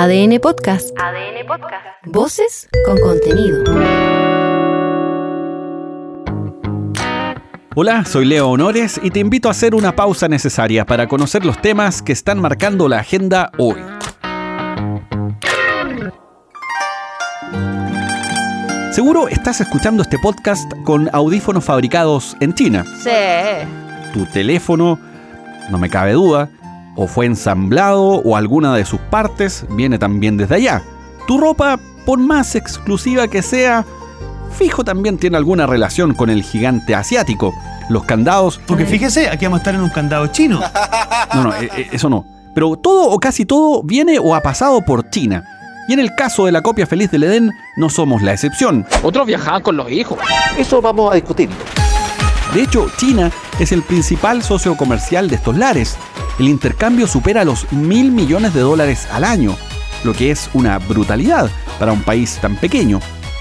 ADN Podcast. ADN Podcast. Voces con contenido. Hola, soy Leo Honores y te invito a hacer una pausa necesaria para conocer los temas que están marcando la agenda hoy. Seguro estás escuchando este podcast con audífonos fabricados en China. Sí. Tu teléfono, no me cabe duda, o fue ensamblado o alguna de sus partes viene también desde allá. Tu ropa, por más exclusiva que sea, fijo también tiene alguna relación con el gigante asiático. Los candados... Porque fíjese, aquí vamos a estar en un candado chino. No, no, eh, eh, eso no. Pero todo o casi todo viene o ha pasado por China. Y en el caso de la copia feliz del Edén, no somos la excepción. Otros viajaban con los hijos. Eso vamos a discutir. De hecho, China es el principal socio comercial de estos lares. El intercambio supera los mil millones de dólares al año, lo que es una brutalidad para un país tan pequeño.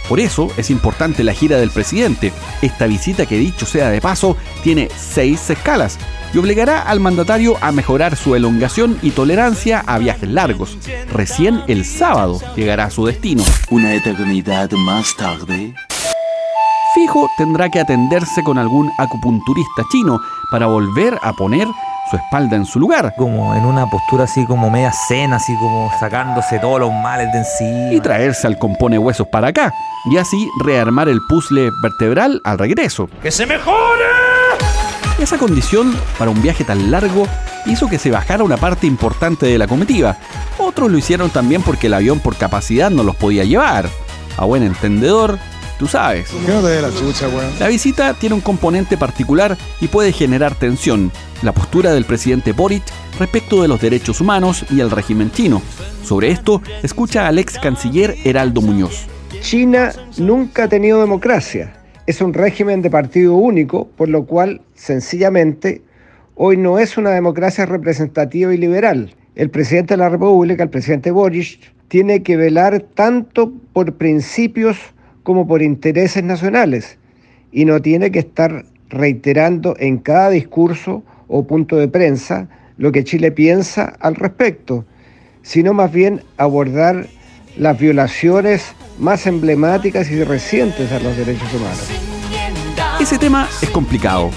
Por eso es importante la gira del presidente. Esta visita, que dicho sea de paso, tiene seis escalas y obligará al mandatario a mejorar su elongación y tolerancia a viajes largos. Recién el sábado llegará a su destino. Una eternidad más tarde. Fijo tendrá que atenderse con algún acupunturista chino para volver a poner su espalda en su lugar como en una postura así como media cena, así como sacándose todos los males de encima. y traerse al compone huesos para acá y así rearmar el puzzle vertebral al regreso. ¡Que se mejore! Esa condición para un viaje tan largo hizo que se bajara una parte importante de la comitiva. Otros lo hicieron también porque el avión por capacidad no los podía llevar. A buen entendedor, tú sabes. La visita tiene un componente particular y puede generar tensión. La postura del presidente Boric respecto de los derechos humanos y el régimen chino. Sobre esto, escucha al ex canciller Heraldo Muñoz. China nunca ha tenido democracia. Es un régimen de partido único, por lo cual, sencillamente, hoy no es una democracia representativa y liberal. El presidente de la República, el presidente Boric, tiene que velar tanto por principios como por intereses nacionales y no tiene que estar reiterando en cada discurso o punto de prensa lo que Chile piensa al respecto, sino más bien abordar las violaciones más emblemáticas y recientes a los derechos humanos. Ese tema es complicado.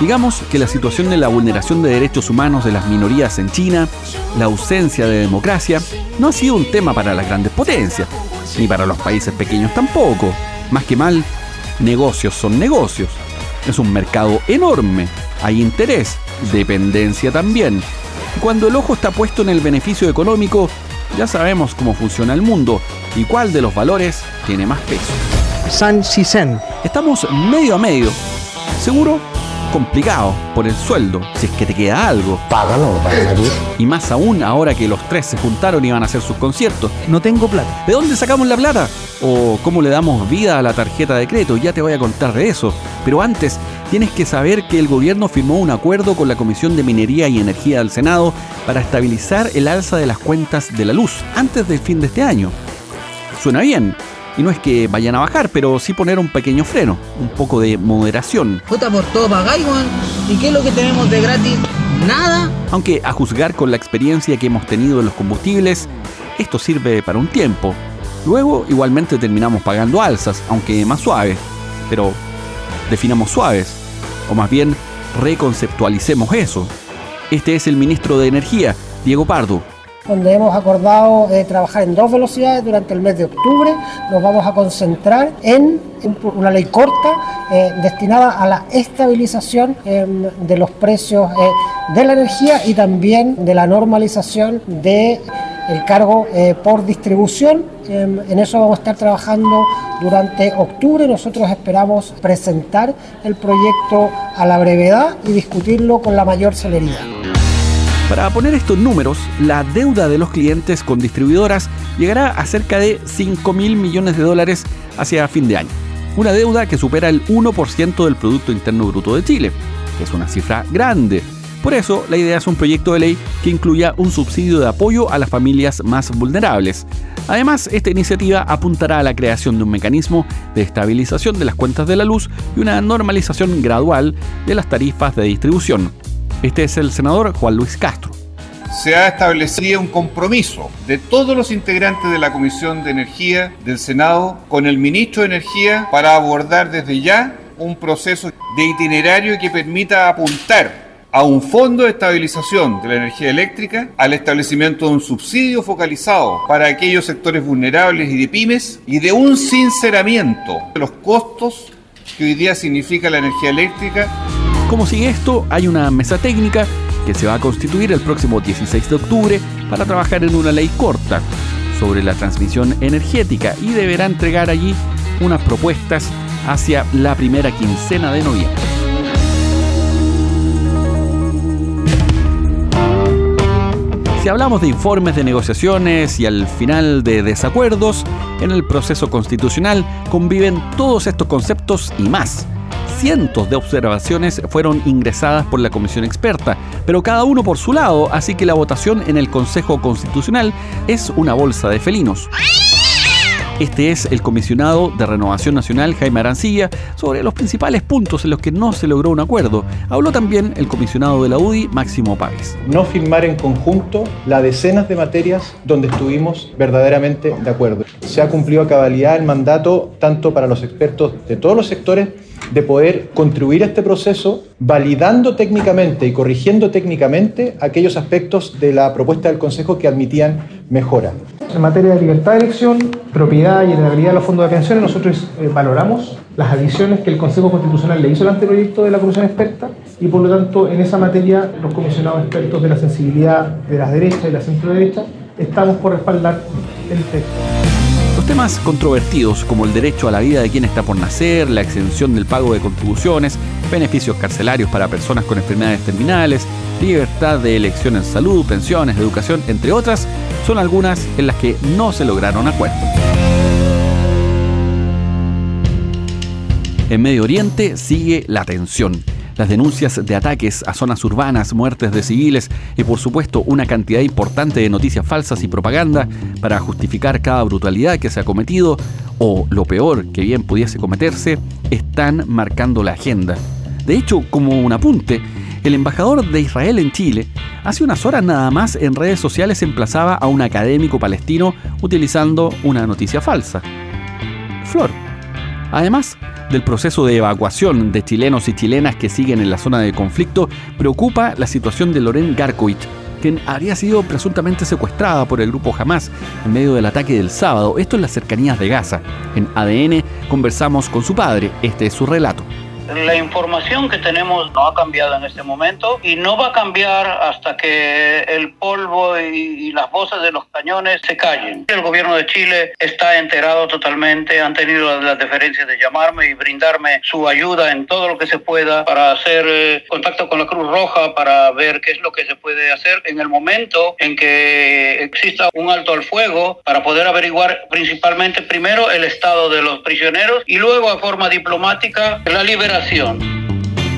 Digamos que la situación de la vulneración de derechos humanos de las minorías en China, la ausencia de democracia, no ha sido un tema para las grandes potencias, ni para los países pequeños tampoco. Más que mal, negocios son negocios. Es un mercado enorme, hay interés, dependencia también. Y cuando el ojo está puesto en el beneficio económico, ya sabemos cómo funciona el mundo y cuál de los valores tiene más peso. San Shisen. Estamos medio a medio. Seguro, complicado por el sueldo, si es que te queda algo. Págalo, págalo. Y más aún ahora que los tres se juntaron y van a hacer sus conciertos. No tengo plata. ¿De dónde sacamos la plata? ¿O cómo le damos vida a la tarjeta de crédito? Ya te voy a contar de eso. Pero antes, tienes que saber que el gobierno firmó un acuerdo con la Comisión de Minería y Energía del Senado para estabilizar el alza de las cuentas de la luz antes del fin de este año. Suena bien. Y no es que vayan a bajar, pero sí poner un pequeño freno, un poco de moderación. Puta, por todo pagáis. ¿Y qué es lo que tenemos de gratis? Nada. Aunque a juzgar con la experiencia que hemos tenido en los combustibles, esto sirve para un tiempo. Luego igualmente terminamos pagando alzas, aunque más suaves. Pero definamos suaves, o más bien reconceptualicemos eso. Este es el ministro de Energía, Diego Pardo. Donde hemos acordado eh, trabajar en dos velocidades durante el mes de octubre. Nos vamos a concentrar en, una ley corta eh, destinada a la estabilización eh, de los precios eh, de la energía y también de la normalización de el cargo por distribución. Eh, en eso vamos a estar trabajando durante octubre. Nosotros esperamos presentar el proyecto a la brevedad y discutirlo con la mayor celeridad. Para poner estos números, la deuda de los clientes con distribuidoras llegará a cerca de 5 mil millones de dólares hacia fin de año. Una deuda que supera el 1% del Producto Interno Bruto de Chile, que es una cifra grande. Por eso, la idea es un proyecto de ley que incluya un subsidio de apoyo a las familias más vulnerables. Además, esta iniciativa apuntará a la creación de un mecanismo de estabilización de las cuentas de la luz y una normalización gradual de las tarifas de distribución. Este es el senador Juan Luis Castro. se ha establecido un compromiso de todos los integrantes de la Comisión de Energía del Senado con el ministro de Energía para abordar desde ya un proceso de itinerario que permita apuntar a un fondo de estabilización de la energía eléctrica, al establecimiento de un subsidio focalizado para aquellos sectores vulnerables y de pymes y de un sinceramiento de los costos que hoy día significa la energía eléctrica. ¿Cómo sigue esto? Hay una mesa técnica que se va a constituir el próximo 16 de octubre para trabajar en una ley corta sobre la transmisión energética y deberá entregar allí unas propuestas hacia la primera quincena de noviembre. Si hablamos de informes de negociaciones y al final de desacuerdos, en el proceso constitucional conviven todos estos conceptos y más. Cientos de observaciones fueron ingresadas por la comisión experta, pero cada uno por su lado, así que la votación en el Consejo Constitucional es una bolsa de felinos. Este es el comisionado de Renovación Nacional, Jaime Arancilla, sobre los principales puntos en los que no se logró un acuerdo. Habló también el comisionado de la UDI, Máximo Páez. No firmar en conjunto las decenas de materias donde estuvimos verdaderamente de acuerdo. Se ha cumplido a cabalidad el mandato tanto para los expertos de todos los sectores de poder contribuir a este proceso validando técnicamente y corrigiendo técnicamente aquellos aspectos de la propuesta del Consejo que admitían mejora. En materia de libertad de elección, propiedad y heredabilidad de los fondos de pensiones, nosotros eh, valoramos las adiciones que el Consejo Constitucional le hizo al anteproyecto de la Comisión Experta y por lo tanto en esa materia los comisionados expertos de la sensibilidad de las derechas y la centro derecha estamos por respaldar el texto. Temas controvertidos como el derecho a la vida de quien está por nacer, la exención del pago de contribuciones, beneficios carcelarios para personas con enfermedades terminales, libertad de elección en salud, pensiones, educación, entre otras, son algunas en las que no se lograron acuerdos. En Medio Oriente sigue la tensión. Las denuncias de ataques a zonas urbanas, muertes de civiles y por supuesto una cantidad importante de noticias falsas y propaganda para justificar cada brutalidad que se ha cometido o lo peor que bien pudiese cometerse, están marcando la agenda. De hecho, como un apunte, el embajador de Israel en Chile hace unas horas nada más en redes sociales emplazaba a un académico palestino utilizando una noticia falsa. Flor. Además del proceso de evacuación de chilenos y chilenas que siguen en la zona de conflicto, preocupa la situación de Loren Garkovich, quien habría sido presuntamente secuestrada por el grupo Hamas en medio del ataque del sábado, esto en las cercanías de Gaza. En ADN conversamos con su padre, este es su relato. La información que tenemos no ha cambiado en este momento y no va a cambiar hasta que el polvo y, las voces de los cañones se callen. El gobierno de Chile está enterado totalmente, han tenido la deferencia de llamarme y brindarme su ayuda en todo lo que se pueda para hacer eh, contacto con la Cruz Roja, para ver qué es lo que se puede hacer en el momento en que exista un alto al fuego, para poder averiguar principalmente primero el estado de los prisioneros y luego a forma diplomática la liberación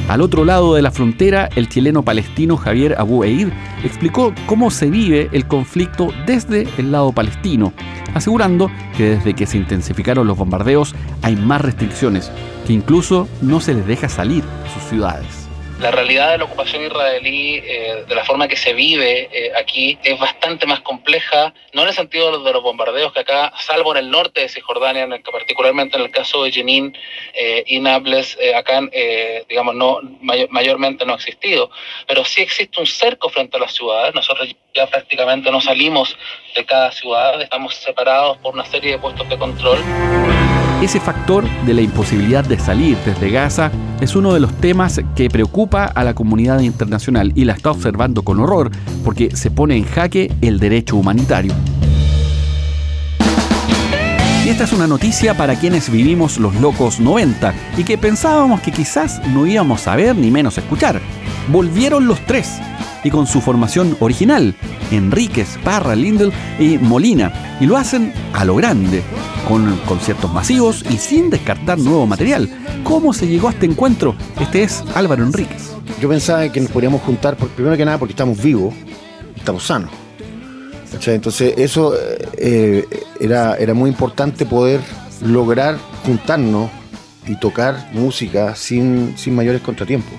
al otro lado de la frontera, el chileno palestino Javier Abu Eid explicó cómo se vive el conflicto desde el lado palestino, asegurando que desde que se intensificaron los bombardeos hay más restricciones, que incluso no se les deja salir a sus ciudades la realidad de la ocupación israelí, eh, de la forma que se vive eh, aquí, es bastante más compleja, no en el sentido de los bombardeos que acá, salvo en el norte de Cisjordania, en particularmente en el caso de Jenin eh, y Nablus, acá, digamos, no mayormente no ha existido, pero sí existe un cerco frente a las ciudades. Nosotros ya prácticamente no salimos de cada ciudad, estamos separados por una serie de puestos de control. Ese factor de la imposibilidad de salir desde Gaza es uno de los temas que preocupa a la comunidad internacional y la está observando con horror porque se pone en jaque el derecho humanitario. Y esta es una noticia para quienes vivimos los locos 90 y que pensábamos que quizás no íbamos a ver ni menos escuchar. Volvieron los tres y con su formación original, Enríquez, Parra, Lindel y Molina, y lo hacen a lo grande, con conciertos masivos y sin descartar nuevo material. ¿Cómo se llegó a este encuentro? Este es Álvaro Enríquez. Yo pensaba que nos podríamos juntar, primero que nada porque estamos vivos, estamos sanos. Entonces eso eh, era, era muy importante poder lograr juntarnos y tocar música sin, sin mayores contratiempos.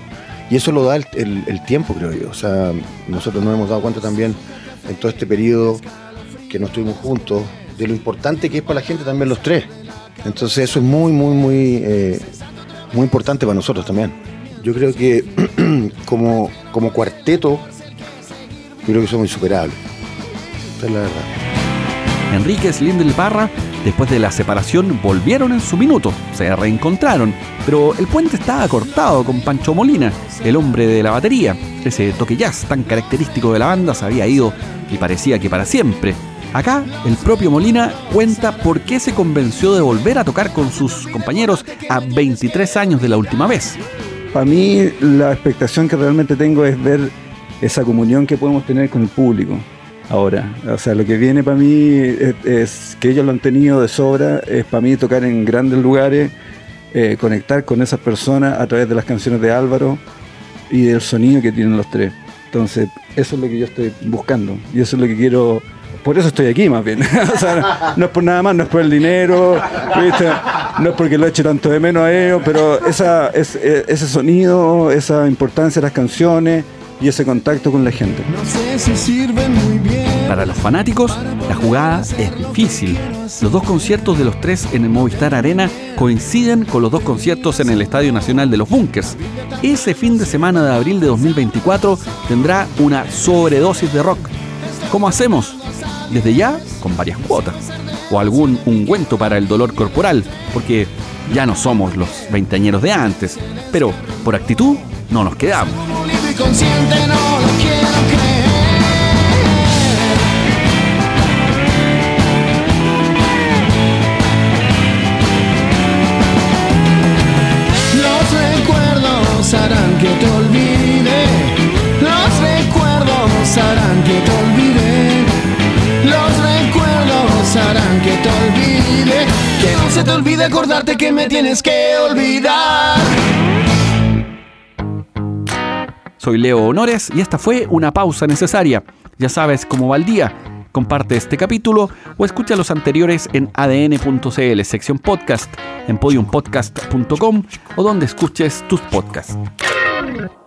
Y eso lo da el, el- tiempo, creo yo. O sea, nosotros nos hemos dado cuenta también en todo este periodo que no estuvimos juntos, de lo importante que es para la gente también los tres. Entonces eso es muy, muy, muy, eh, muy importante para nosotros también. Yo creo que como, como cuarteto, yo creo que somos insuperables. Esa es la verdad. Enríquez, Lindel y Parra, después de la separación, volvieron en su minuto, se reencontraron, pero el puente estaba cortado con Pancho Molina, el hombre de la batería. Ese toque jazz tan característico de la banda se había ido y parecía que para siempre. Acá, el propio Molina cuenta por qué se convenció de volver a tocar con sus compañeros a 23 años de la última vez. Para mí la expectación que realmente tengo es ver esa comunión que podemos tener con el público ahora. O sea, lo que viene para mí es, que ellos lo han tenido de sobra, es para mí tocar en grandes lugares, eh, conectar con esas personas a través de las canciones de Álvaro y del sonido que tienen los tres. Entonces, eso es lo que yo estoy buscando y eso es lo que quiero. Por eso estoy aquí, más bien. o sea, no es por nada más, no es por el dinero, no es porque lo eche tanto de menos a ellos, pero esa, es- eh, ese sonido, esa importancia de las canciones y ese contacto con la gente. Para los fanáticos, la jugada es difícil. Los dos conciertos de los tres en el Movistar Arena coinciden con los dos conciertos en el Estadio Nacional de los Bunkers. Ese fin de semana de abril de 2024 tendrá una sobredosis de rock. ¿Cómo hacemos? Desde ya, con varias cuotas. O algún ungüento para el dolor corporal, porque ya no somos los veinteañeros de antes. Pero por actitud, no nos quedamos. Que te olvide. Los recuerdos harán que te olvide. Los recuerdos harán que te olvide. Que no se te olvide acordarte que me tienes que olvidar. Soy Leo Honores y esta fue una pausa necesaria. Ya sabes cómo va el día. Comparte este capítulo o escucha los anteriores en adn.cl, sección podcast, en podiumpodcast.com o donde escuches tus podcasts. Thank you.